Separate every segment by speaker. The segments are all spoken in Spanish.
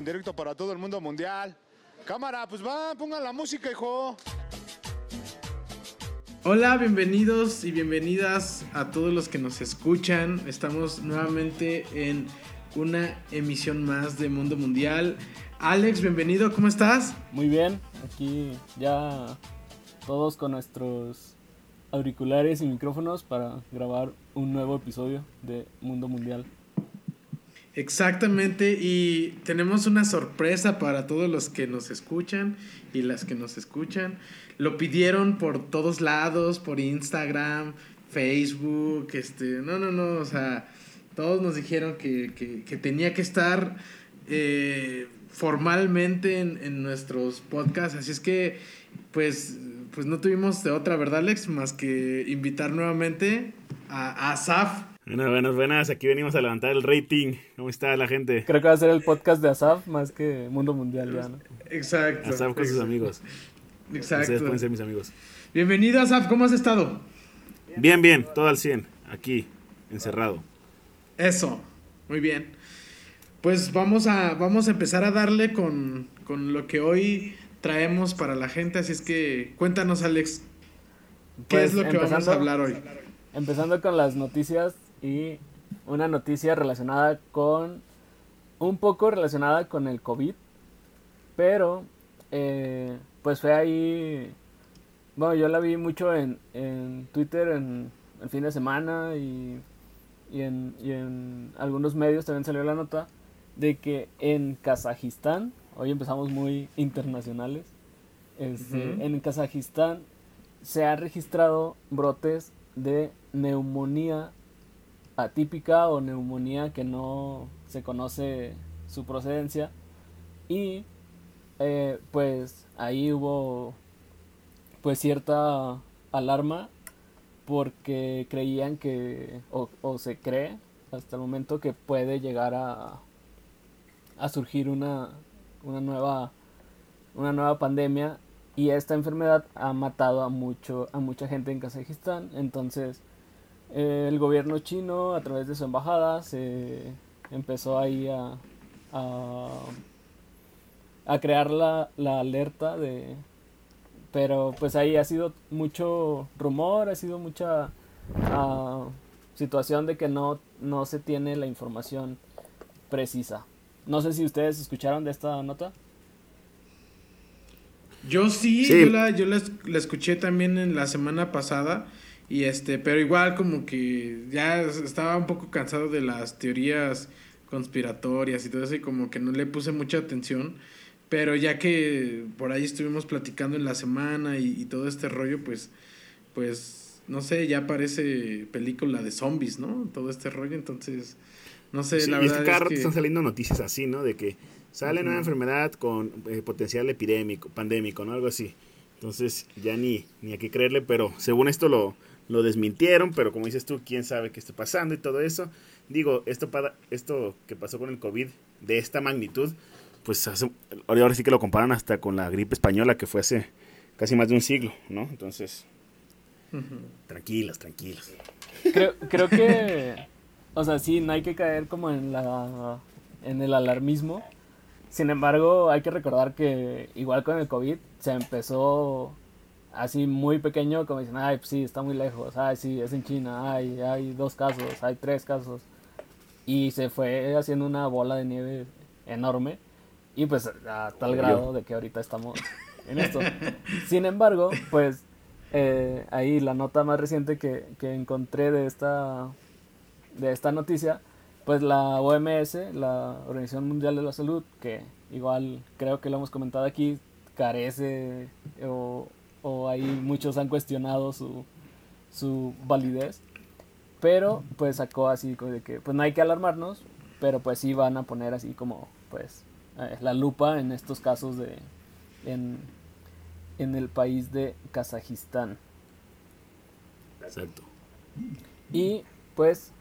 Speaker 1: en directo para todo el mundo mundial. Cámara, pues va, pongan la música, hijo.
Speaker 2: Hola, bienvenidos y bienvenidas a todos los que nos escuchan. Estamos nuevamente en una emisión más de Mundo Mundial. Alex, bienvenido, ¿cómo estás?
Speaker 3: Muy bien, aquí ya todos con nuestros auriculares y micrófonos para grabar un nuevo episodio de Mundo Mundial.
Speaker 2: Exactamente, y tenemos una sorpresa para todos los que nos escuchan y las que nos escuchan. Lo pidieron por todos lados, por Instagram, Facebook, este, no, no, no, o sea, todos nos dijeron que, que, tenía que estar eh, formalmente en, en, nuestros podcasts, así es que, pues, pues no tuvimos de otra, ¿verdad, Alex? Más que invitar nuevamente a, a Asaf
Speaker 4: Buenas, buenas, buenas. Aquí venimos a levantar el rating. ¿Cómo está la gente?
Speaker 3: Creo que va a ser el podcast de Asaf más que Mundo Mundial ya, ¿no?
Speaker 2: Exacto.
Speaker 4: Asaf con sus amigos.
Speaker 2: Exacto.
Speaker 4: Ustedes pueden ser mis amigos.
Speaker 2: Bienvenido, Asaf. ¿Cómo has estado?
Speaker 4: Bien, bien. Todo al 100. Aquí, encerrado.
Speaker 2: Eso. Muy bien. Pues vamos a, vamos a empezar a darle con, con lo que hoy traemos para la gente. Así es que cuéntanos, Alex. ¿Qué pues es lo que vamos a hablar hoy?
Speaker 3: Empezando con las noticias y una noticia relacionada con, un poco relacionada con el COVID, pero eh, pues fue ahí, bueno, yo la vi mucho en, en Twitter en el fin de semana y, y, en, y en algunos medios también salió la nota de que en Kazajistán, hoy empezamos muy internacionales, este, en Kazajistán se han registrado brotes de neumonía atípica o neumonía que no se conoce su procedencia. Y eh, pues ahí hubo pues cierta alarma porque creían que, o, se cree hasta el momento que puede llegar a, a surgir una, una, nueva, una nueva pandemia y esta enfermedad ha matado a, mucho, a mucha gente en Kazajistán. Entonces el gobierno chino a través de su embajada se empezó ahí a, a, crear la, alerta de pero pues ahí ha sido mucho rumor ha sido mucha ah, situación de que no no se tiene la información precisa. No sé si ustedes escucharon de esta nota.
Speaker 2: Yo sí, yo, la, yo la, la escuché también en la semana pasada y este, pero igual como que ya estaba un poco cansado de las teorías conspiratorias y todo eso y como que no le puse mucha atención. Pero ya que por ahí estuvimos platicando en la semana y, todo este rollo, pues, pues, no sé, ya parece película de zombies, ¿no? Todo este rollo, entonces, no sé, la verdad.
Speaker 4: es que... están saliendo noticias así, ¿no? De que sale una enfermedad con eh, potencial epidémico, pandémico, ¿no? Algo así. Entonces, ya ni, ni a qué creerle, pero según esto lo, lo desmintieron, pero como dices tú, quién sabe qué está pasando y todo eso. Digo, esto, para, esto que pasó con el COVID de esta magnitud, pues ahora sí que lo comparan hasta con la gripe española que fue hace casi más de un siglo, ¿no? Entonces, tranquilos, tranquilos.
Speaker 3: Creo, creo que, o sea, sí, no hay que caer como en la en el alarmismo. Sin embargo, hay que recordar que igual con el COVID se empezó así muy pequeño, como dicen, ay, pues sí, está muy lejos, ay, sí, es en China, ay, hay dos casos, hay tres casos. Y se fue haciendo una bola de nieve enorme y pues a tal grado de que ahorita estamos en esto. Sin embargo, pues eh, ahí la nota más reciente que, que encontré de esta, de esta noticia, pues la OMS, la Organización Mundial de la Salud, que igual creo que lo hemos comentado aquí, carece o, o ahí muchos han cuestionado su, su validez. Pero pues sacó así como de que pues no hay que alarmarnos, pero pues sí van a poner así como pues eh, la lupa en estos casos de en, en el país de Kazajistán.
Speaker 4: Exacto.
Speaker 3: Y pues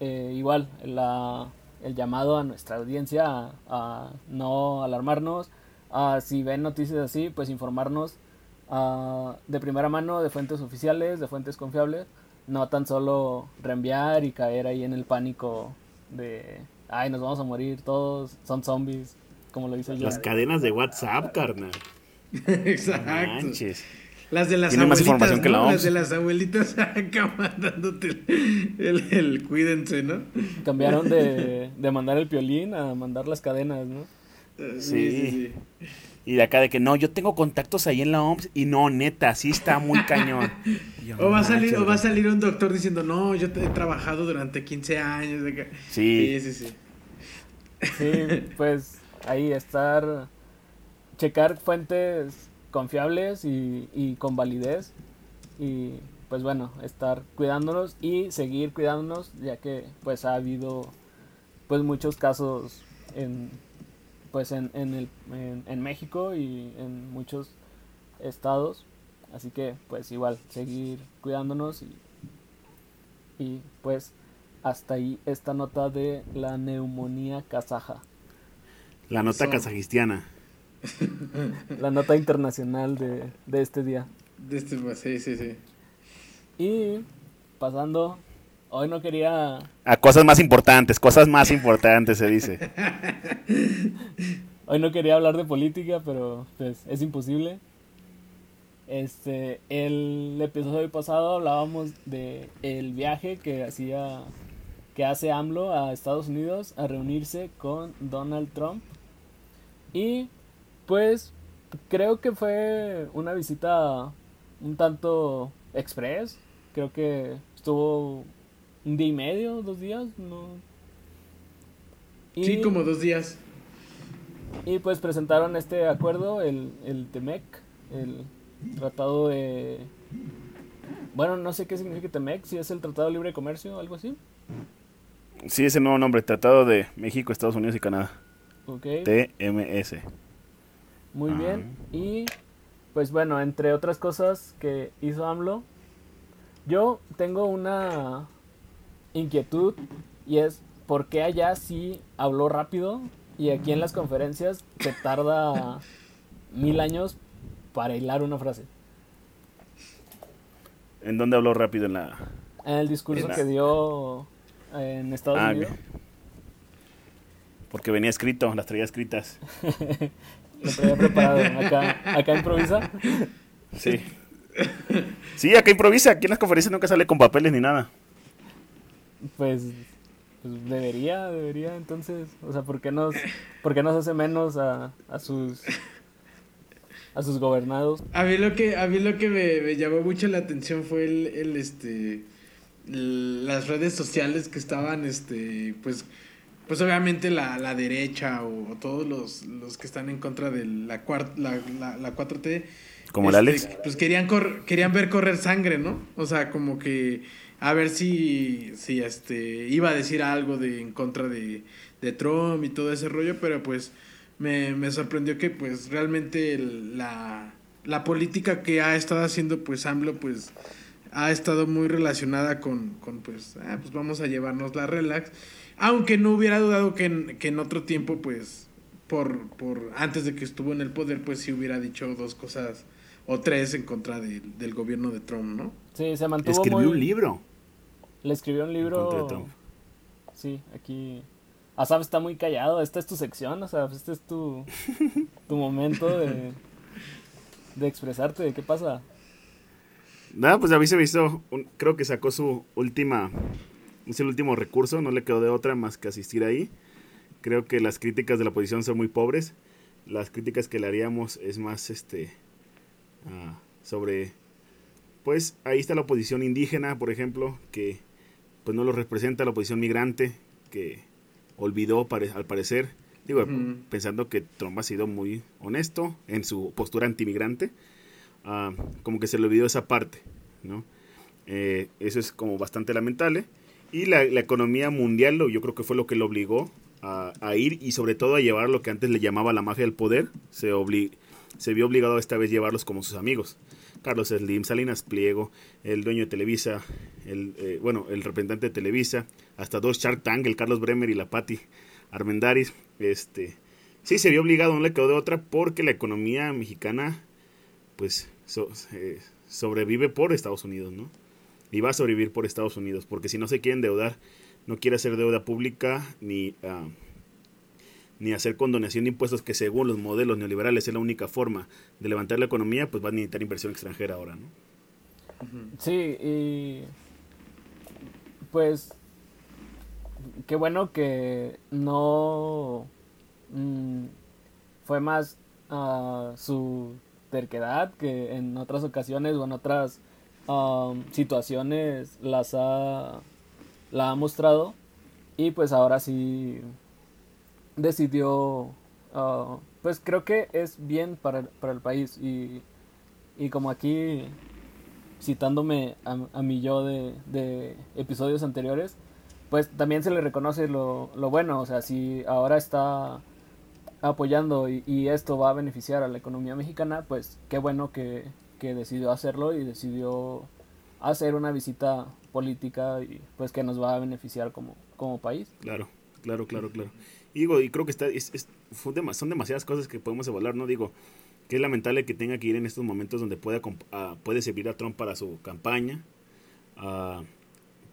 Speaker 3: eh, igual la, el llamado a nuestra audiencia a, a no alarmarnos, a si ven noticias así, pues informarnos Ah, de primera mano, de fuentes oficiales, de fuentes confiables, no tan solo reenviar y caer ahí en el pánico de, ay, nos vamos a morir todos, son zombies. como lo dice yo.
Speaker 4: Las cadenas de WhatsApp, carnal.
Speaker 2: Exacto.
Speaker 4: Manches.
Speaker 2: Las de las
Speaker 4: Tiene más
Speaker 2: abuelitas,
Speaker 4: información que la
Speaker 2: ¿no?
Speaker 4: OMS.
Speaker 2: Las de las abuelitas acá mandándote el, el, el cuídense, ¿no?
Speaker 3: Cambiaron de, de mandar el piolín a mandar las cadenas, ¿no?
Speaker 2: Eh,
Speaker 4: Sí. Y de acá de que no, yo tengo contactos ahí en la OMS y no, neta, sí está muy cañón. Yo,
Speaker 2: O va a salir,
Speaker 4: manches,
Speaker 2: o va a
Speaker 4: güey.
Speaker 2: salir un doctor diciendo, no, yo te- he trabajado durante 15 años. de que-".
Speaker 4: Sí.
Speaker 2: sí, sí, sí.
Speaker 3: Sí, pues ahí estar, checar fuentes confiables y, y con validez y pues bueno, estar cuidándonos y seguir cuidándonos ya que pues ha habido pues muchos casos en pues en, en, el, en, en México y en muchos estados así que pues igual seguir cuidándonos y, y pues hasta ahí esta nota de la neumonía kazaja
Speaker 4: La nota
Speaker 2: Eso.
Speaker 4: kazajistiana.
Speaker 3: la nota internacional de, de este día.
Speaker 2: De este, sí, sí, sí.
Speaker 3: Y pasando, hoy no quería,
Speaker 4: A cosas más importantes, cosas más importantes se dice.
Speaker 3: hoy no quería hablar de política, pero pues es imposible. Este, el episodio pasado hablábamos de el viaje que hacía, que hace AMLO a Estados Unidos a reunirse con Donald Trump. Y pues creo que fue una visita un tanto express. Creo que estuvo un día y medio, dos días, no.
Speaker 2: Sí, como dos días.
Speaker 3: y pues presentaron este acuerdo, el, el TEMEC, el tratado de... Bueno, no sé qué significa TEMEC, si es el Tratado de Libre Comercio o algo así.
Speaker 4: Sí, ese nuevo nombre, Tratado de México, Estados Unidos y Canadá.
Speaker 3: Ok,
Speaker 4: TMS.
Speaker 3: muy
Speaker 4: Ah.
Speaker 3: bien. Y pues bueno, entre otras cosas que hizo AMLO, yo tengo una inquietud y es por qué allá sí habló rápido y aquí en las conferencias se tarda mil años para hilar una frase.
Speaker 4: ¿En dónde habló rápido en la...?
Speaker 3: En el discurso
Speaker 4: En la-
Speaker 3: que dio en Estados
Speaker 4: Ah,
Speaker 3: Unidos.
Speaker 4: Porque venía escrito, las traía escritas.
Speaker 3: Lo traía preparado. Acá, acá improvisa.
Speaker 4: Sí. Sí, acá improvisa. Aquí en las conferencias nunca sale con papeles ni nada.
Speaker 3: Pues, pues debería, debería entonces. O sea, ¿por qué nos, por qué nos hace menos a, a sus a sus gobernados?
Speaker 2: A mí lo que, a mí lo que me, me llamó mucho la atención fue el, el, este las redes sociales que estaban este pues pues obviamente la, la derecha o, todos los, los que están en contra de la, cuart, la, la, la 4T
Speaker 4: Como el
Speaker 2: este,
Speaker 4: Alex.
Speaker 2: pues querían cor- querían ver correr sangre, ¿no? O sea, como que a ver si si este iba a decir algo de en contra de, de Trump y todo ese rollo, pero pues me, me sorprendió que pues realmente el- la, la política que ha estado haciendo pues AMLO pues ha estado muy relacionada con, con pues, ah, pues vamos a llevarnos la relax. Aunque no hubiera dudado que en, que en otro tiempo pues por, por antes de que estuvo en el poder pues sí hubiera dicho dos cosas o tres en contra de- del gobierno de Trump, ¿no?
Speaker 3: Sí, se mantuvo
Speaker 4: Escribió
Speaker 3: muy...
Speaker 4: un libro.
Speaker 3: Le escribió un libro... Sí, aquí... Asaf está muy callado. Esta es tu sección, Asaf. Este es tu, tu momento de, de expresarte. ¿Qué pasa?
Speaker 4: Nada, pues a mí se me hizo, un- creo que sacó su última, es el último recurso, no le quedó de otra más que asistir ahí. Creo que las críticas de la oposición son muy pobres. Las críticas que le haríamos es más, este, ah, sobre, pues ahí está la oposición indígena, por ejemplo, que pues no lo representa la oposición migrante, que olvidó pare- al parecer, digo, pensando que Trump ha sido muy honesto en su postura antimigrante ah, como que se le olvidó esa parte, ¿no? Eh, eso es como bastante lamentable. Y la, la economía mundial, lo- yo creo que fue lo que lo obligó a, a ir y sobre todo a llevar lo que antes le llamaba la mafia del poder. Se, obli- se vio obligado esta vez llevarlos como sus amigos. Carlos Slim, Salinas Pliego, el dueño de Televisa, el, eh, bueno, el representante de Televisa, hasta dos Shark Tank, el Carlos Bremer y la Patti Armendaris. Este, sí, se vio obligado, no le quedó de otra porque la economía mexicana pues so- eh, sobrevive por Estados Unidos, ¿no? Y va a sobrevivir por Estados Unidos, porque si no se quiere endeudar, no quiere hacer deuda pública ni, ah, ni hacer condonación de impuestos que según los modelos neoliberales es la única forma de levantar la economía, pues va a necesitar inversión extranjera ahora, ¿no?
Speaker 3: Sí, y pues qué bueno que no mm, fue más uh, su terquedad que en otras ocasiones o en otras um, situaciones las ha la ha mostrado y pues ahora sí decidió uh, pues creo que es bien para, para el país y, y como aquí citándome a, a mi yo de, de, episodios anteriores, pues también se le reconoce lo, lo bueno, o sea, si ahora está apoyando y, y, esto va a beneficiar a la economía mexicana, pues qué bueno que, que decidió hacerlo y decidió hacer una visita política y pues que nos va a beneficiar como, como país.
Speaker 4: Claro, claro, claro, claro. Y digo, y creo que está, es, es, son demasiadas cosas que podemos evaluar, ¿no? Digo, que es lamentable que tenga que ir en estos momentos donde pueda, uh, puede servir a Trump para su campaña. Uh,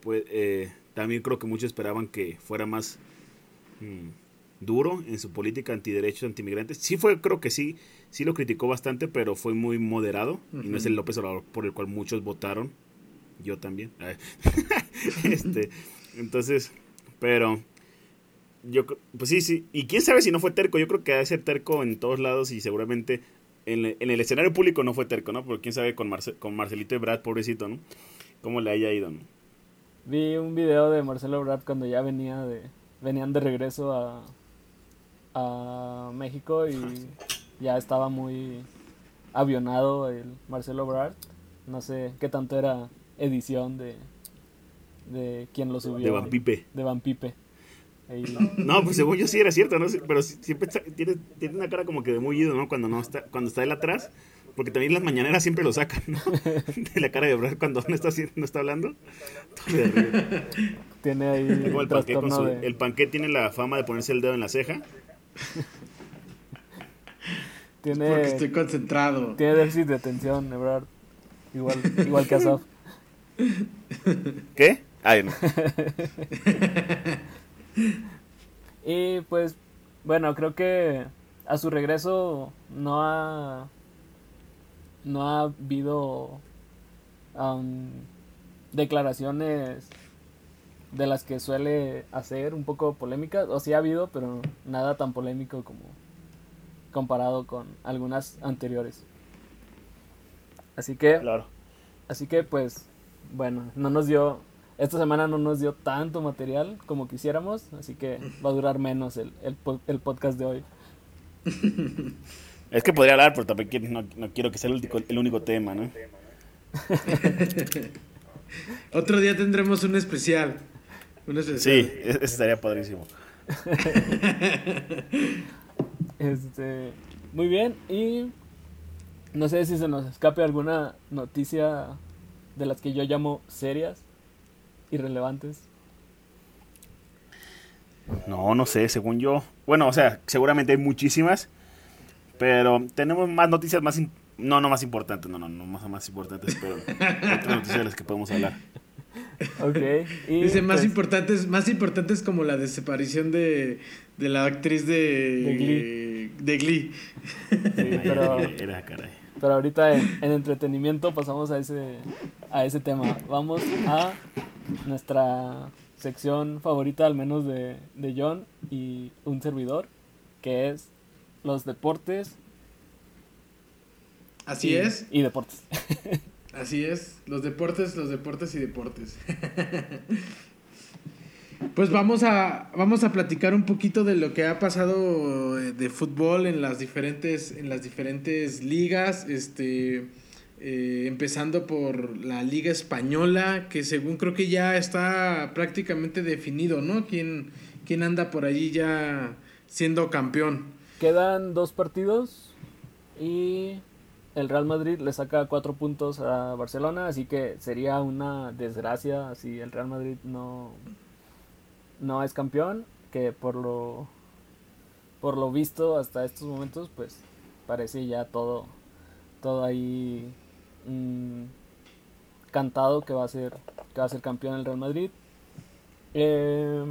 Speaker 4: pues, eh, también creo que muchos esperaban que fuera más mmm, duro en su política antiderechos, antimigrantes. Sí fue, creo que sí, sí lo criticó bastante, pero fue muy moderado. Uh -huh. Y no es el López Obrador por el cual muchos votaron. Yo también. este, entonces, pero yo pues sí, sí. Y quién sabe si no fue terco. Yo creo que debe ser terco en todos lados y seguramente en, en, el escenario público no fue terco, ¿no? Porque quién sabe con, Marce con Marcelito y Brad, pobrecito, ¿no? Cómo le haya ido, ¿no?
Speaker 3: Vi un video de Marcelo Brad cuando ya venía de venían de regreso a, a México y ya estaba muy avionado el Marcelo Brad. No sé qué tanto era edición de, de quien lo subió.
Speaker 4: De Van Pipe.
Speaker 3: De Van Pipe.
Speaker 4: Ahí. No, pues según yo sí era cierto, ¿no? Pero siempre está, tiene, tiene una cara como que de mullido, ¿no? Cuando no está, cuando está él atrás, porque también las mañaneras siempre lo sacan, ¿no? De la cara de Brad cuando no está, no está hablando.
Speaker 3: Tiene ahí
Speaker 4: Como el panqué, con su, de... el panqué tiene la fama de ponerse el dedo en la ceja.
Speaker 2: tiene, porque estoy concentrado.
Speaker 3: Tiene déficit de atención, Ebrard. Igual, igual que Asaf.
Speaker 4: ¿Qué? Ay, no.
Speaker 3: y pues, bueno, creo que a su regreso no ha. No ha habido um, declaraciones de las que suele hacer un poco polémicas. O sí ha habido, pero nada tan polémico como comparado con algunas anteriores. Así que.
Speaker 4: Claro.
Speaker 3: Así que pues. Bueno, no nos dio esta semana no nos dio tanto material como quisiéramos, así que va a durar menos el, el, el podcast de hoy.
Speaker 4: Es que podría hablar, pero también no, no quiero que sea el único, el único tema, ¿no?
Speaker 2: Otro día tendremos un especial. Un especial.
Speaker 4: Sí, ese estaría padrísimo.
Speaker 3: este, muy bien, y no sé si se nos escape alguna noticia de las que yo llamo serias irrelevantes?
Speaker 4: No, no sé, según yo. Bueno, o sea, seguramente hay muchísimas, pero tenemos más noticias más... No, no más importantes, no, no, no más, más importantes, pero otras noticias de las que podemos hablar.
Speaker 3: Ok. Y
Speaker 2: Dice más pues, importantes, más importantes como la desaparición de, de la actriz de,
Speaker 3: de Glee.
Speaker 2: De Glee.
Speaker 3: Sí, pero,
Speaker 4: Era, caray.
Speaker 3: Pero ahorita en, en, entretenimiento pasamos a ese, a ese tema. Vamos a nuestra sección favorita, al menos de, de John y un servidor, que es los deportes.
Speaker 2: Así
Speaker 3: y,
Speaker 2: es.
Speaker 3: Y deportes.
Speaker 2: Así es, los deportes, los deportes y deportes. Pues vamos a, vamos a platicar un poquito de lo que ha pasado de fútbol en las diferentes, en las diferentes ligas. Este, eh, empezando por la Liga Española, que según creo que ya está prácticamente definido, ¿no? ¿Quién, quién anda por allí ya siendo campeón?
Speaker 3: Quedan dos partidos y el Real Madrid le saca cuatro puntos a Barcelona, así que sería una desgracia si el Real Madrid no, no es campeón, que por lo, por lo visto hasta estos momentos, pues parece ya todo, todo ahí mmm, cantado que va a ser, que va a ser campeón el Real Madrid. Eh,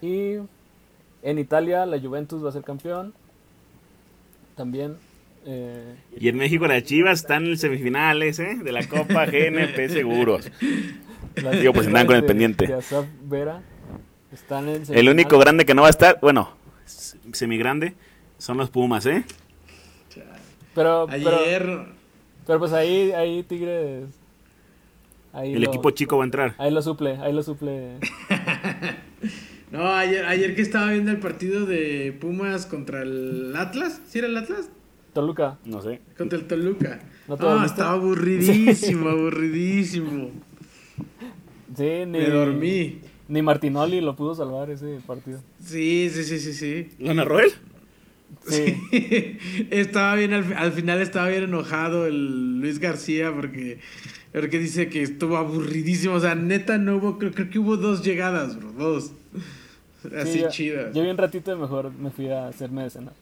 Speaker 3: y En Italia la Juventus va a ser campeón. También. eh,
Speaker 4: Y en México las Chivas están en semifinales, ¿eh? De la Copa GNP Seguros. Digo, pues, andan con el pendiente.
Speaker 3: de Asaf Vera están en
Speaker 4: El único grande que no va a estar, bueno, semigrande, son los Pumas, ¿eh?
Speaker 3: Pero, pero,
Speaker 2: Ayer.
Speaker 3: pero pues ahí, ahí Tigres. Ahí
Speaker 4: El
Speaker 3: lo-
Speaker 4: equipo chico va a entrar.
Speaker 3: Ahí lo suple, ahí lo suple.
Speaker 2: No, ayer, ayer que estaba viendo el partido de Pumas contra el Atlas. ¿Sí era el Atlas?
Speaker 3: Toluca.
Speaker 4: No sé.
Speaker 2: Contra el Toluca.
Speaker 3: ¿No dormiste?
Speaker 2: estaba aburridísimo, aburridísimo.
Speaker 3: Sí, ni,
Speaker 2: Me dormí.
Speaker 3: Ni Martinoli lo pudo salvar ese partido.
Speaker 2: Sí, sí, sí, sí, sí.
Speaker 4: ¿Lo narró él?
Speaker 3: Sí.
Speaker 2: estaba bien, al, al final estaba bien enojado el Luis García porque, porque dice que estuvo aburridísimo. O sea, neta no hubo, creo, creo que hubo dos llegadas, bro, dos. Así
Speaker 3: Sí, yo-
Speaker 2: chidas.
Speaker 3: Yo vi un ratito y mejor me fui a hacerme de cenar.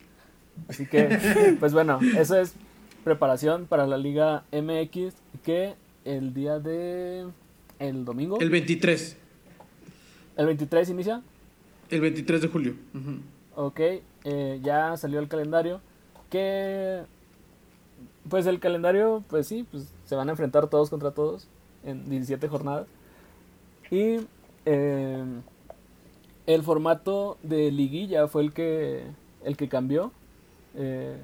Speaker 3: Así que, pues bueno, eso es preparación para la Liga MX que el día de... El domingo.
Speaker 2: El
Speaker 3: El,
Speaker 2: 23,
Speaker 3: 23 inicia.
Speaker 2: el 23 de julio. Ujú.
Speaker 3: Ok, eh, ya salió el calendario. Que... Pues el calendario, pues sí, pues se van a enfrentar todos contra todos en 17 jornadas. Y eh, el formato de liguilla fue el que, el que cambió. Eh,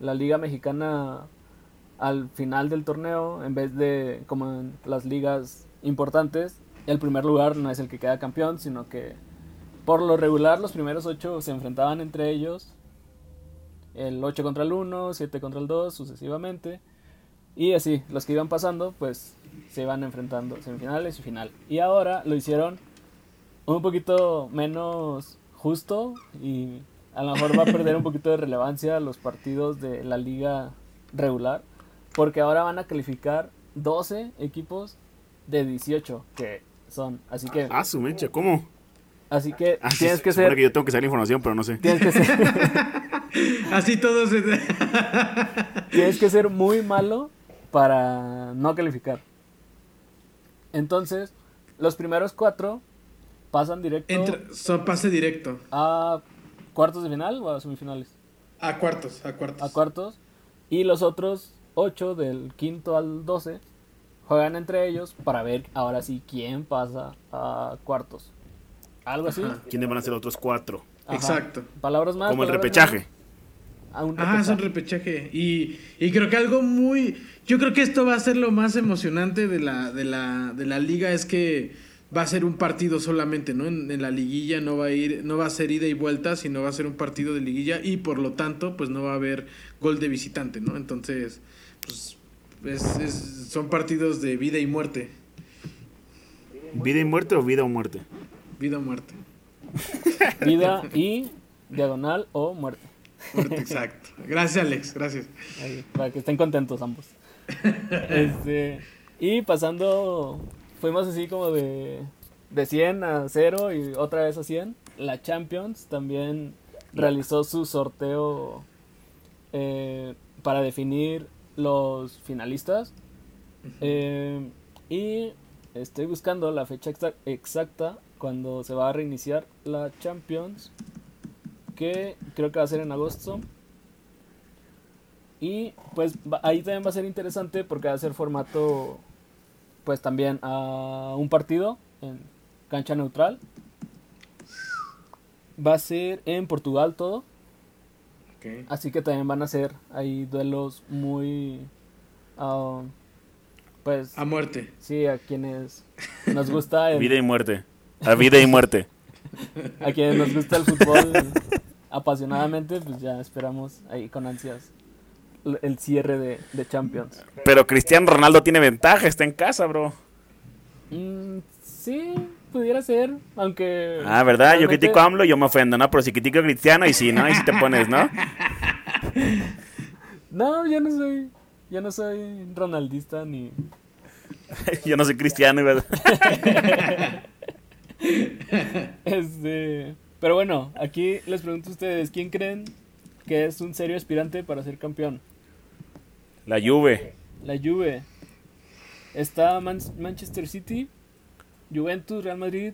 Speaker 3: la liga mexicana al final del torneo, en vez de como en las ligas importantes, el primer lugar no es el que queda campeón, sino que por lo regular los primeros ocho se enfrentaban entre ellos. El 8 contra el 1, 7 contra el 2, sucesivamente. Y así, los que iban pasando, pues se iban enfrentando semifinales y final. Y ahora lo hicieron un poquito menos justo y a lo mejor va a perder un poquito de relevancia los partidos de la liga regular. Porque ahora van a calificar 12 equipos de 18 que son. Así que,
Speaker 4: Ah, su mecha, ¿cómo?
Speaker 3: así que
Speaker 4: Ah,
Speaker 3: tienes que ser...
Speaker 4: que yo tengo que saber información, pero no sé.
Speaker 3: Tienes que ser...
Speaker 2: Así todos. se-
Speaker 3: Tienes que ser muy malo para no calificar. Entonces, los primeros cuatro pasan directo
Speaker 2: Entra- son pase directo.
Speaker 3: a cuartos de final o a semifinales.
Speaker 2: A cuartos, a cuartos.
Speaker 3: A cuartos. Y los otros ocho, del quinto al doce, juegan entre ellos para ver ahora sí quién pasa a cuartos. Algo así.
Speaker 2: Ajá.
Speaker 4: ¿Quiénes van a ser los otros cuatro?
Speaker 3: Ajá.
Speaker 2: Exacto.
Speaker 3: Palabras más.
Speaker 4: Como el repechaje.
Speaker 3: menos. A un
Speaker 2: Ah, es un
Speaker 3: repechaje.
Speaker 2: repechaje. Y, y creo que algo muy. Yo creo que esto va a ser lo más emocionante de la, de la, de la liga. Es que va a ser un partido solamente, ¿no? En, en la liguilla no va a ir, no va a ser ida y vuelta, sino va a ser un partido de liguilla. Y por lo tanto, pues no va a haber gol de visitante, ¿no? Entonces, pues. Es- es- son partidos de vida y muerte.
Speaker 4: ¿Vida y muerte o vida o muerte?
Speaker 2: Vida o muerte.
Speaker 3: Vida y diagonal o muerte.
Speaker 2: Muerte, exacto. Gracias, Alex. Gracias.
Speaker 3: Ahí, para que estén contentos ambos. Este, y pasando, fuimos así como de, de 100 a 0 y otra vez a 100. La Champions también realizó su sorteo eh, para definir los finalistas. Eh, y estoy buscando la fecha exa- exacta cuando se va a reiniciar la Champions. Que creo que va a ser en agosto. Y pues va- ahí también va a ser interesante porque va a ser formato, pues también a un partido en cancha neutral. Va a ser en Portugal todo, Así que también van a ser ahí duelos muy, ah, pues
Speaker 2: A muerte.
Speaker 3: sí, a quienes nos gusta el,
Speaker 4: Vida y muerte. A vida y muerte.
Speaker 3: a quienes nos gusta el fútbol apasionadamente, pues ya esperamos ahí con ansias el cierre de, de Champions.
Speaker 4: Pero Cristiano Ronaldo tiene ventaja, está en casa, bro.
Speaker 3: Mm, sí, pudiera ser, aunque...
Speaker 4: Ah, ¿verdad? Yo critico a AMLO y yo me ofendo, ¿no? Pero si critico a Cristiano, y sí, ¿no? Y si te pones, ¿no?
Speaker 3: No, yo no soy... Yo no soy ronaldista ni...
Speaker 4: yo no soy cristiano, ¿verdad?
Speaker 3: Este... Pero bueno, aquí les pregunto a ustedes, ¿quién creen que es un serio aspirante para ser campeón?
Speaker 4: La Juve.
Speaker 3: La Juve. Está Man- Manchester City, Juventus, Real Madrid,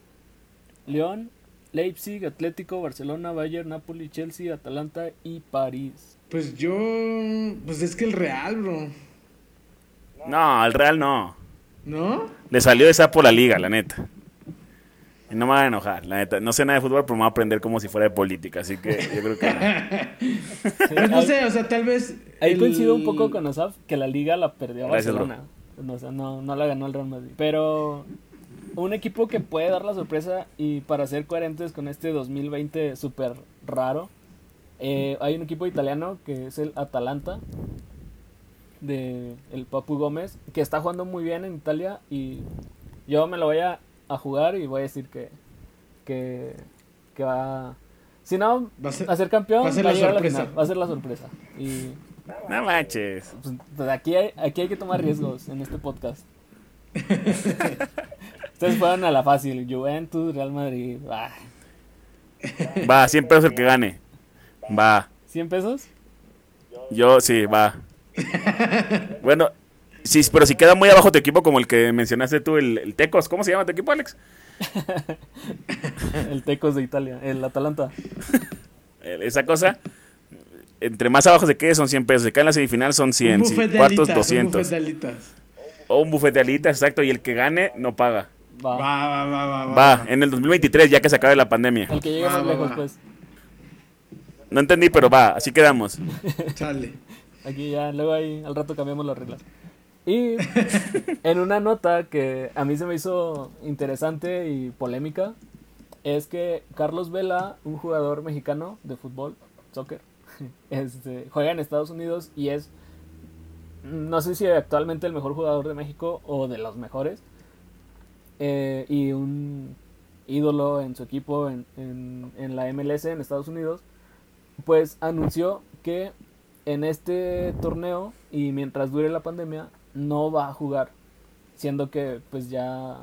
Speaker 3: León Leipzig, Atlético, Barcelona, Bayern, Napoli, Chelsea, Atalanta y París.
Speaker 2: Pues yo. Pues es que el Real, bro.
Speaker 4: No, al Real no.
Speaker 2: ¿No?
Speaker 4: Le salió de sapo la liga, la neta. Y no me van a enojar, la neta. No sé nada de fútbol, pero me voy a aprender como si fuera de política. Así que yo creo que. no.
Speaker 2: Pues no sé, o sea, tal vez.
Speaker 3: Ahí
Speaker 2: el-
Speaker 3: coincido un poco con Asaf que la liga la perdió
Speaker 4: Gracias,
Speaker 3: Barcelona. No, o sea, no, no la ganó el Real Madrid. Pero un equipo que puede dar la sorpresa y para ser coherentes con este 2020 súper raro, eh, hay un equipo italiano que es el Atalanta de el Papu Gómez que está jugando muy bien en Italia y yo me lo voy a, a jugar y voy a decir que que, que va si no
Speaker 2: Va a ser-
Speaker 3: a ser campeón
Speaker 2: va a ser
Speaker 3: va
Speaker 2: la sorpresa.
Speaker 3: final, va a ser la sorpresa y
Speaker 4: No manches.
Speaker 3: pues, pues, aquí, hay, aquí hay que tomar riesgos en este podcast. Ustedes fueron a la fácil. Juventus, Real Madrid. ah,
Speaker 4: Va, 100 pesos el que gane. Va.
Speaker 3: ¿100 pesos?
Speaker 4: Yo sí, va. Bueno, sí, pero si queda muy abajo tu equipo, como el que mencionaste tú, el, el Tecos. ¿Cómo se llama tu equipo, Alex?
Speaker 3: El Tecos de Italia. El Atalanta.
Speaker 4: Esa cosa. Entre más abajo se quede son 100 pesos. Si cae en la semifinal son 100.
Speaker 2: un
Speaker 4: si
Speaker 2: buffet de
Speaker 4: cuartos
Speaker 2: alitas, un
Speaker 4: 200.
Speaker 2: buffet de alitas.
Speaker 4: O un buffet de alitas, exacto. Y el que gane no paga.
Speaker 3: Va.
Speaker 2: Va, va, va, va. va.
Speaker 4: Va, en el 2023, ya que se acabe la pandemia.
Speaker 3: El que llegue
Speaker 2: Va,
Speaker 3: más
Speaker 2: va,
Speaker 3: lejos,
Speaker 2: va.
Speaker 3: pues.
Speaker 4: No entendí, pero va, así quedamos.
Speaker 2: Chale.
Speaker 3: Aquí ya, luego ahí al rato cambiamos las reglas. Y en una nota que a mí se me hizo interesante y polémica, es que Carlos Vela, un jugador mexicano de fútbol, soccer, este, juega en Estados Unidos y es, no sé si actualmente el mejor jugador de México o de los mejores, eh, y un ídolo en su equipo en, en, en la MLS en Estados Unidos, pues anunció que en este torneo y mientras dure la pandemia no va a jugar siendo que pues ya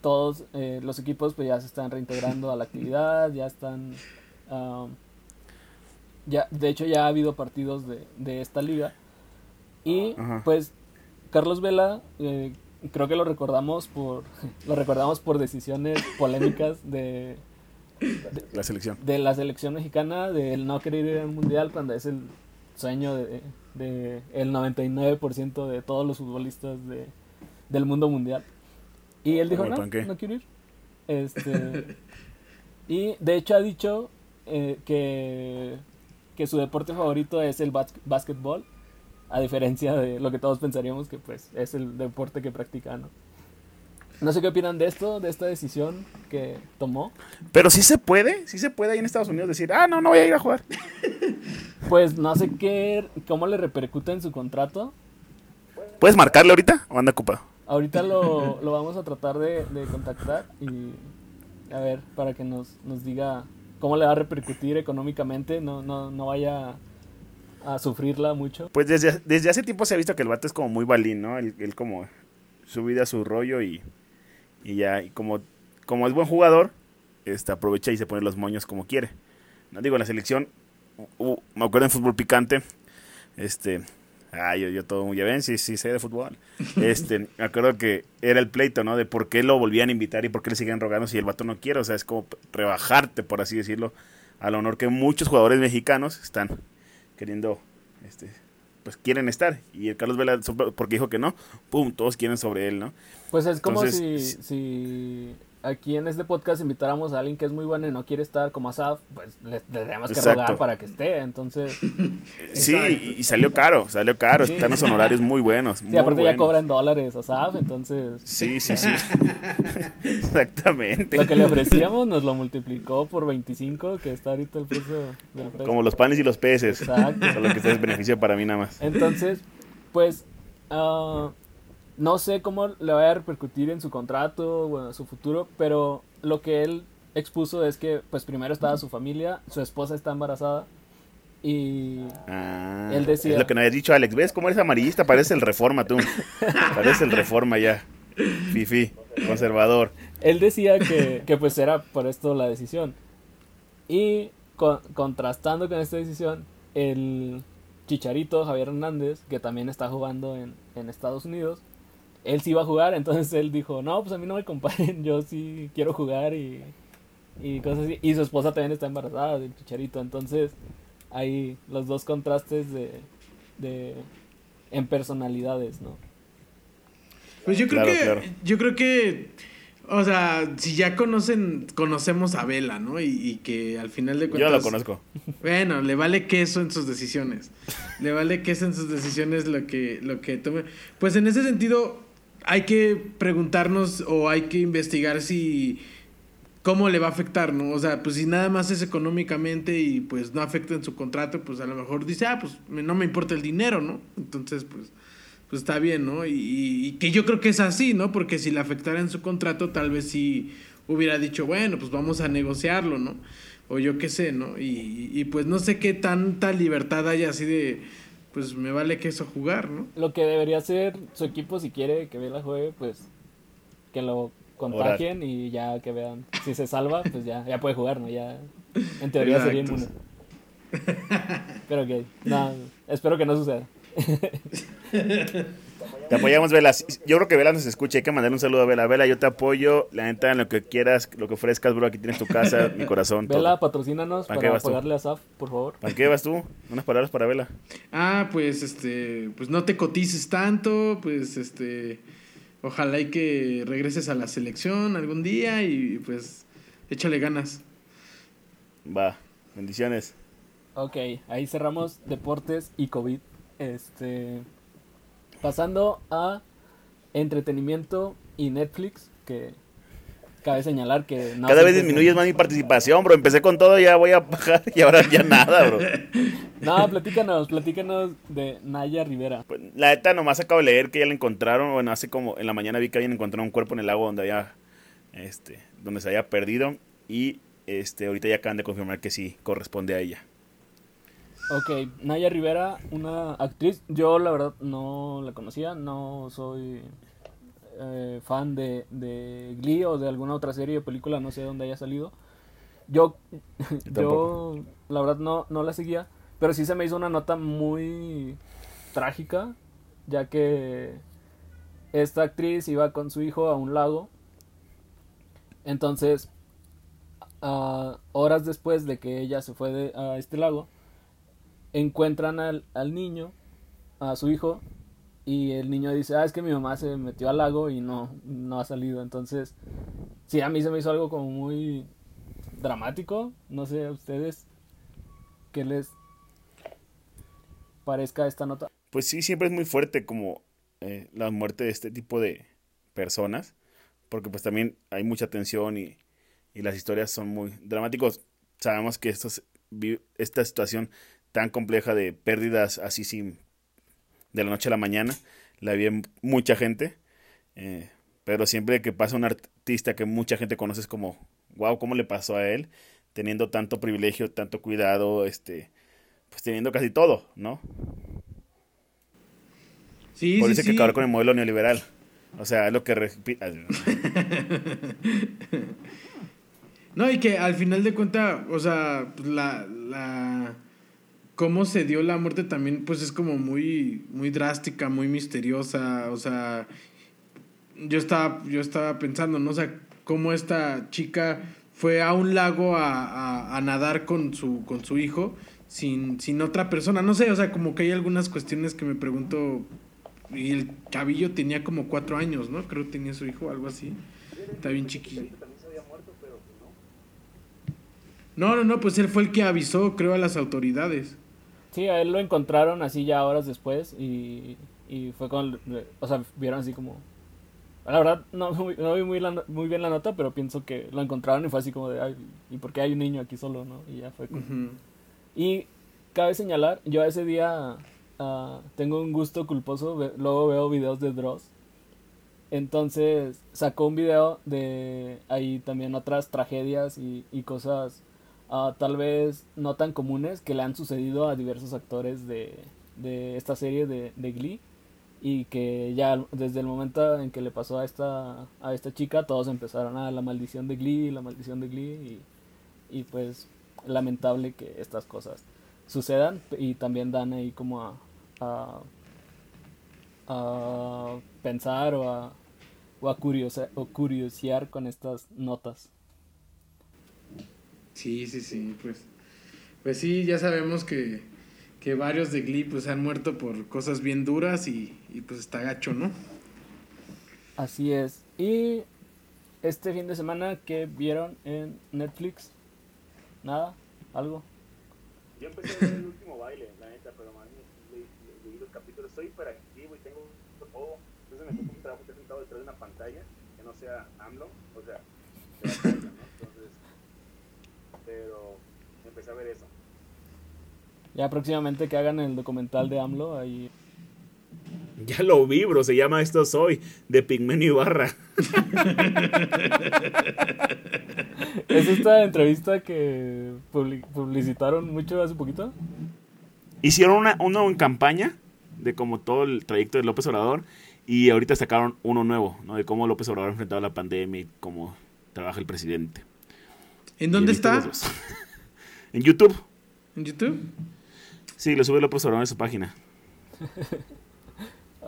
Speaker 3: todos eh, los equipos pues ya se están reintegrando a la actividad ya están um, ya de hecho ya ha habido partidos de, de esta liga y
Speaker 4: Ajá.
Speaker 3: pues Carlos Vela eh, creo que lo recordamos por lo recordamos por decisiones polémicas de
Speaker 4: La selección.
Speaker 3: de la selección mexicana del no querer ir al mundial cuando es el sueño de, de el 99% de todos los futbolistas de, del mundo mundial. Y él dijo, no,
Speaker 4: panqué".
Speaker 3: no quiero ir. Este, y de hecho ha dicho eh, que, que su deporte favorito es el bas- básquetbol, a diferencia de lo que todos pensaríamos que pues es el deporte que practica, ¿no? No sé qué opinan de esto, de esta decisión que tomó.
Speaker 4: Pero sí se puede, sí se puede ahí en Estados Unidos decir, ah, no, no voy a ir a jugar.
Speaker 3: Pues no sé qué, cómo le repercute en su contrato.
Speaker 4: ¿Puedes marcarle ahorita o anda ocupado?
Speaker 3: Ahorita lo, lo vamos a tratar de, de contactar y a ver, para que nos, nos diga cómo le va a repercutir económicamente, no, no, no vaya a sufrirla mucho.
Speaker 4: Pues desde, desde hace tiempo se ha visto que el vato es como muy balín, ¿no? Él, él como su vida, su rollo y, y ya, y como, como es buen jugador, este, aprovecha y se pone los moños como quiere. No digo, en la selección, uh, me acuerdo en fútbol picante, este, ah, yo, yo todo, ya ven, sí, sí sé de fútbol. Este, me acuerdo que era el pleito, ¿no? De por qué lo volvían a invitar y por qué le siguen rogando si el vato no quiere, o sea, es como rebajarte, por así decirlo, al honor que muchos jugadores mexicanos están queriendo, este, pues quieren estar. Y el Carlos Vela, porque dijo que no, pum, todos quieren sobre él, ¿no?
Speaker 3: Pues es como
Speaker 4: Entonces,
Speaker 3: si, si aquí en este podcast invitáramos a alguien que es muy bueno y no quiere estar como Asaf, pues le, le tenemos que
Speaker 4: Exacto.
Speaker 3: rogar para que esté. Entonces,
Speaker 4: Sí, y, y salió caro, salió caro,
Speaker 3: Sí.
Speaker 4: están los honorarios muy buenos.
Speaker 3: sí,
Speaker 4: muy
Speaker 3: aparte ya
Speaker 4: buenos.
Speaker 3: cobran dólares Asaf, entonces
Speaker 4: Sí, sí, sí. Exactamente.
Speaker 3: lo que le ofrecíamos nos lo multiplicó por 25, que está ahorita el precio del precio.
Speaker 4: Como los panes y los peces.
Speaker 3: Exacto.
Speaker 4: Solo que este es beneficio para mí nada más.
Speaker 3: Entonces, pues, ah, no sé cómo le vaya a repercutir en su contrato o en su futuro, pero lo que él expuso es que, pues, primero estaba su familia, su esposa está embarazada y
Speaker 4: Ah,
Speaker 3: Él decía-
Speaker 4: Es lo que no habías dicho, Alex. ¿Ves cómo eres amarillista? Parece el Reforma, tú. Parece el Reforma ya. Fifi, conservador.
Speaker 3: él decía que, que, pues era por esto la decisión. Y con- contrastando con esta decisión, el Chicharito Javier Hernández, que también está jugando en, en Estados Unidos, él sí iba a jugar, entonces él dijo, no, pues a mí no me comparen, yo sí quiero jugar y, y cosas así. Y su esposa también está embarazada del chicharito. Entonces, hay los dos contrastes de, de en personalidades, ¿no?
Speaker 2: Pues yo creo
Speaker 4: Claro,
Speaker 2: que,
Speaker 4: claro.
Speaker 2: yo creo que, o sea, si ya conocen, conocemos a Vela, ¿no? Y, y que al final de
Speaker 4: Yo
Speaker 2: cuentas.
Speaker 4: lo conozco.
Speaker 2: Bueno, le vale queso en sus decisiones. Le vale queso en sus decisiones lo que, lo que tome. Pues en ese sentido, hay que preguntarnos o hay que investigar si cómo le va a afectar, ¿no? O sea, pues si nada más es económicamente y pues no afecta en su contrato, pues a lo mejor dice, ah, pues no me importa el dinero, ¿no? Entonces, pues, pues está bien, ¿no? Y, y- y que yo creo que es así, ¿no? Porque si le afectara en su contrato, tal vez sí hubiera dicho, bueno, pues vamos a negociarlo, ¿no? O yo qué sé, ¿no? Y, y pues no sé qué tanta libertad hay así de, pues me vale que eso jugar, ¿no?
Speaker 3: Lo que debería hacer su equipo si quiere que Vela juegue, pues que lo contagien y ya que vean. Si se salva, pues ya, ya puede jugar, ¿no? Ya en teoría sería inmune. Pero que, no, espero que no suceda.
Speaker 4: Te apoyamos, Vela. Yo creo que Vela nos escucha. Hay que mandarle un saludo a Vela. Vela, yo te apoyo. La neta, en lo que quieras, lo que ofrezcas, bro. Aquí tienes tu casa, mi corazón. todo.
Speaker 3: Vela, patrocínanos
Speaker 4: ¿Para
Speaker 3: para
Speaker 4: vas tú?
Speaker 3: pagarle a SAF, por favor.
Speaker 4: ¿Para qué vas tú? Unas palabras para Vela.
Speaker 2: Ah, pues este, pues no te cotices tanto, pues este, ojalá y que regreses a la selección algún día y pues échale ganas.
Speaker 4: Va. Bendiciones.
Speaker 3: Ok, ahí cerramos deportes y COVID. Este. Pasando a entretenimiento y Netflix, que cabe señalar que no
Speaker 4: Cada vez disminuyes más mi participación, bro. Empecé con todo, ya voy a bajar y ahora ya nada, bro.
Speaker 3: No, platícanos, platícanos de Naya Rivera.
Speaker 4: Pues, la neta, nomás acabo de leer que ya la encontraron. Bueno, hace como en la mañana vi que habían encontrado un cuerpo en el lago donde había, este, donde se había perdido. Y este, ahorita ya acaban de confirmar que sí corresponde a ella.
Speaker 3: Ok, Naya Rivera, una actriz. Yo la verdad no la conocía, no soy eh, fan de, de Glee o de alguna otra serie o película, no sé dónde haya salido. Yo, yo la verdad no, no la seguía, pero sí se me hizo una nota muy trágica, ya que esta actriz iba con su hijo a un lago. Entonces, ah, horas después de que ella se fue de- a este lago, encuentran al, al niño, a su hijo, y el niño dice, ah, es que mi mamá se metió al lago y no, no ha salido. Entonces, sí, a mí se me hizo algo como muy dramático. No sé a ustedes qué les parezca esta nota.
Speaker 4: Pues sí, siempre es muy fuerte como eh, la muerte de este tipo de personas, porque pues también hay mucha tensión y, y las historias son muy dramáticos. Sabemos que estos, esta situación tan compleja de pérdidas así sin de la noche a la mañana la vive mucha gente, eh, pero siempre que pasa un artista que mucha gente conoce es como, wow, ¿cómo le pasó a él? Teniendo tanto privilegio, tanto cuidado, este, pues teniendo casi todo, ¿no?
Speaker 2: Sí,
Speaker 4: Por
Speaker 2: sí,
Speaker 4: eso
Speaker 2: sí.
Speaker 4: que acabar con el modelo neoliberal. O sea, es lo que...
Speaker 2: No, y que al final de cuentas, o sea, pues, la, la, cómo se dio la muerte también, pues es como muy, muy drástica, muy misteriosa, o sea, yo estaba, yo estaba pensando, ¿no? O sea, cómo esta chica fue a un lago a, a, nadar con su, con su hijo sin, sin otra persona, no sé, o sea, como que hay algunas cuestiones que me pregunto, y el chavillo tenía como cuatro años, ¿no? Creo que tenía su hijo, algo así, está bien chiquillo. No, no, no, pues él fue el que avisó, creo, a las autoridades.
Speaker 3: Sí, a él lo encontraron así ya horas después y, y fue con... O sea, vieron así como... La verdad, no, no vi muy, la- muy bien la nota, pero pienso que lo encontraron y fue así como de... Ay, ¿Y por qué hay un niño aquí solo, no? Y ya fue como...
Speaker 2: Ujú.
Speaker 3: Y cabe señalar, yo ese día ah, tengo un gusto culposo, ve- luego veo videos de Dross. Entonces sacó un video de ahí también otras tragedias y, y cosas ah, tal vez no tan comunes que le han sucedido a diversos actores de, de esta serie de, de Glee. Y que ya desde el momento en que le pasó a esta, a esta chica, todos empezaron a la maldición de Glee, la maldición de Glee. Y, y pues lamentable que estas cosas sucedan y también dan ahí como a, a, a pensar o a, o a o curiosear con estas notas.
Speaker 2: Sí, sí, sí, pues. Pues sí, ya sabemos que, que varios de Glee pues han muerto por cosas bien duras y, y pues está gacho, ¿no?
Speaker 3: Así es. Y este fin de semana, ¿qué vieron en Netflix? ¿Nada? ¿Algo?
Speaker 4: Yo empecé a ver el último baile, la neta, pero man, leí, leí los capítulos, estoy hiperactivo y tengo todo. Entonces me toca un trabajo estar sentado detrás de una pantalla que no sea AMLO, o sea, de batalla, ¿no? Entonces, pero empecé a ver eso.
Speaker 3: Ya próximamente que hagan el documental de AMLO ahí.
Speaker 4: Ya lo vi, bro, se llama Esto Soy, de Pigmenio Ibarra.
Speaker 3: ¿Es esta entrevista que publi- publicitaron mucho hace poquito?
Speaker 4: Hicieron una, una en campaña de como todo el trayecto de López Obrador y ahorita sacaron uno nuevo, ¿no? De cómo López Obrador ha enfrentado la pandemia y cómo trabaja el presidente.
Speaker 2: ¿En dónde está?
Speaker 4: en YouTube.
Speaker 2: ¿En YouTube?
Speaker 4: Sí, lo sube López Obrador en su página.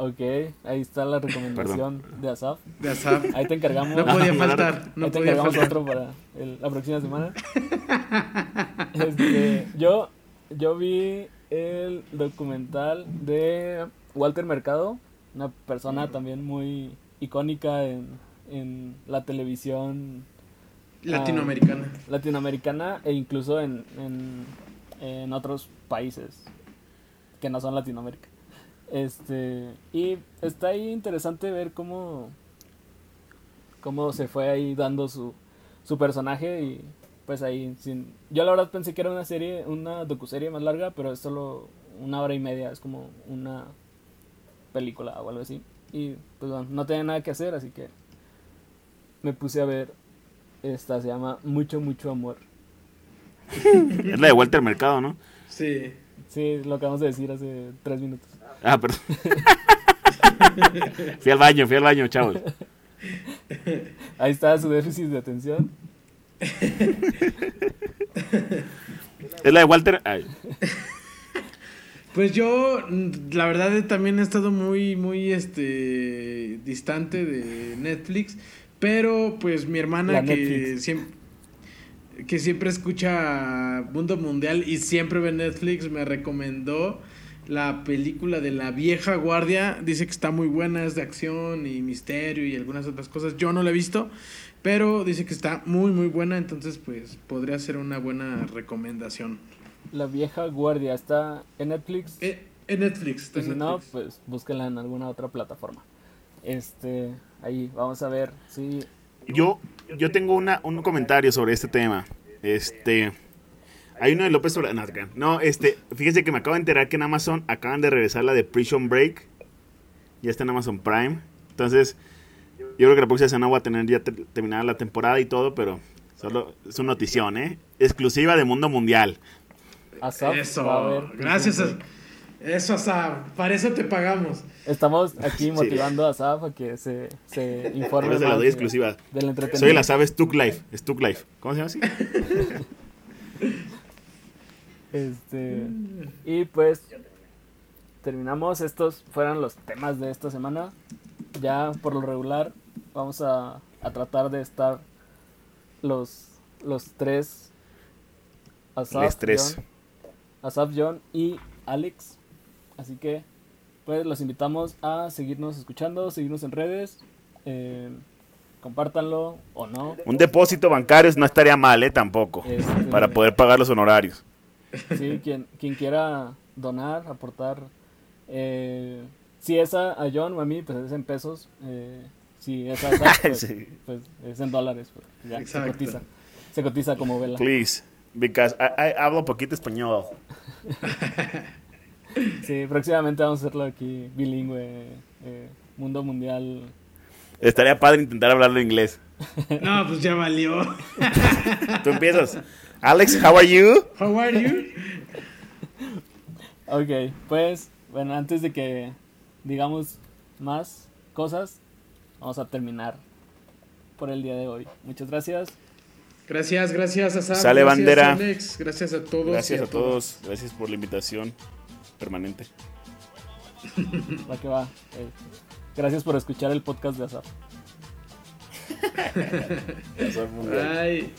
Speaker 3: Ok, ahí está la recomendación de Asaf.
Speaker 2: De Asaf.
Speaker 3: Ahí te encargamos.
Speaker 2: No podía faltar, no
Speaker 3: ahí te
Speaker 2: podía
Speaker 3: encargamos
Speaker 2: faltar.
Speaker 3: otro para el- la próxima semana. Este, yo, yo vi el documental de Walter Mercado, una persona también muy icónica en, en la televisión
Speaker 2: Latinoamericana.
Speaker 3: latinoamericana e incluso en, en, en otros países que no son Latinoamérica. Este, y está ahí interesante ver cómo, cómo se fue ahí dando su, su personaje y pues ahí sin... Yo la verdad pensé que era una serie, una docuserie más larga, pero es solo una hora y media, es como una película o algo así. Y pues bueno, no tenía nada que hacer, así que me puse a ver esta, se llama Mucho, Mucho Amor.
Speaker 4: Es la de Walter Mercado, ¿no?
Speaker 2: Sí.
Speaker 3: Sí, lo acabamos de decir hace tres minutos.
Speaker 4: Ah, perdón. fui al baño, fui al baño, chavos.
Speaker 3: Ahí está su déficit de atención.
Speaker 4: Es la de Walter. ay,
Speaker 2: Pues yo, la verdad, también he estado muy, muy, este, distante de Netflix. Pero, pues, mi hermana
Speaker 3: La
Speaker 2: que siempre, que siempre escucha Mundo Mundial y siempre ve Netflix, me recomendó la película de La Vieja Guardia. Dice que está muy buena, es de acción y misterio y algunas otras cosas. Yo no la he visto, pero dice que está muy, muy buena. Entonces, pues, podría ser una buena recomendación.
Speaker 3: La vieja guardia está en Netflix.
Speaker 2: Eh, en Netflix. está en
Speaker 3: si no, pues búsquenla en alguna otra plataforma. Este, ahí vamos a ver si
Speaker 4: Yo, yo tengo una, un comentario sobre este tema. Este. Hay uno de López Obrador. No, este. Fíjense que me acabo de enterar que en Amazon acaban de regresar la de Prison Break. Ya está en Amazon Prime. Entonces, yo creo que la próxima semana voy a tener ya ter- terminada la temporada y todo, pero solo es una notición, ¿eh? Exclusiva de Mundo Mundial.
Speaker 2: Eso,
Speaker 3: va a ver.
Speaker 2: gracias. A, eso, Asaf, para eso te pagamos.
Speaker 3: Estamos aquí motivando a Asaf a que se, se informe
Speaker 4: eso se la
Speaker 3: más
Speaker 4: doy
Speaker 3: de-
Speaker 4: exclusiva.
Speaker 3: del entretenimiento.
Speaker 4: Soy la sabe Stuck Life. Stuck Life. ¿Cómo se llama así?
Speaker 3: Este, y pues terminamos. Estos fueron los temas de esta semana. Ya por lo regular vamos a, a tratar de estar los, los tres. Asaf,
Speaker 4: Les tres.
Speaker 3: John, Asaf, John y Alex. Así que pues los invitamos a seguirnos escuchando, seguirnos en redes. eh, compártanlo o no.
Speaker 4: Un depósito bancario no estaría mal, ¿eh? Tampoco.
Speaker 3: Este,
Speaker 4: Para poder pagar los honorarios.
Speaker 3: Sí, quien, quien quiera donar, aportar. eh, si es a, a John o a mí, pues es en pesos. eh, si es a Zach, pues,
Speaker 4: Sí.
Speaker 3: pues es en dólares. pues, ya, se cotiza. Se cotiza como vela.
Speaker 4: Please. Because I, I hablo poquito español.
Speaker 3: Sí, próximamente vamos a hacerlo aquí bilingüe. eh, mundo mundial.
Speaker 4: Estaría padre intentar hablarlo inglés.
Speaker 2: No, pues ya valió.
Speaker 4: Tú empiezas. Alex, how are you?
Speaker 2: How are you?
Speaker 3: Ok, pues, bueno, antes de que digamos más cosas, vamos a terminar por el día de hoy. Muchas gracias.
Speaker 2: Gracias, gracias, Asaf.
Speaker 4: Sale,
Speaker 2: gracias,
Speaker 4: bandera.
Speaker 2: Alex. Gracias a todos. y
Speaker 4: Gracias a
Speaker 2: todas.
Speaker 4: todos. Gracias por la invitación permanente.
Speaker 3: Va que va. eh, gracias por escuchar el podcast de Asaf.
Speaker 2: Ay.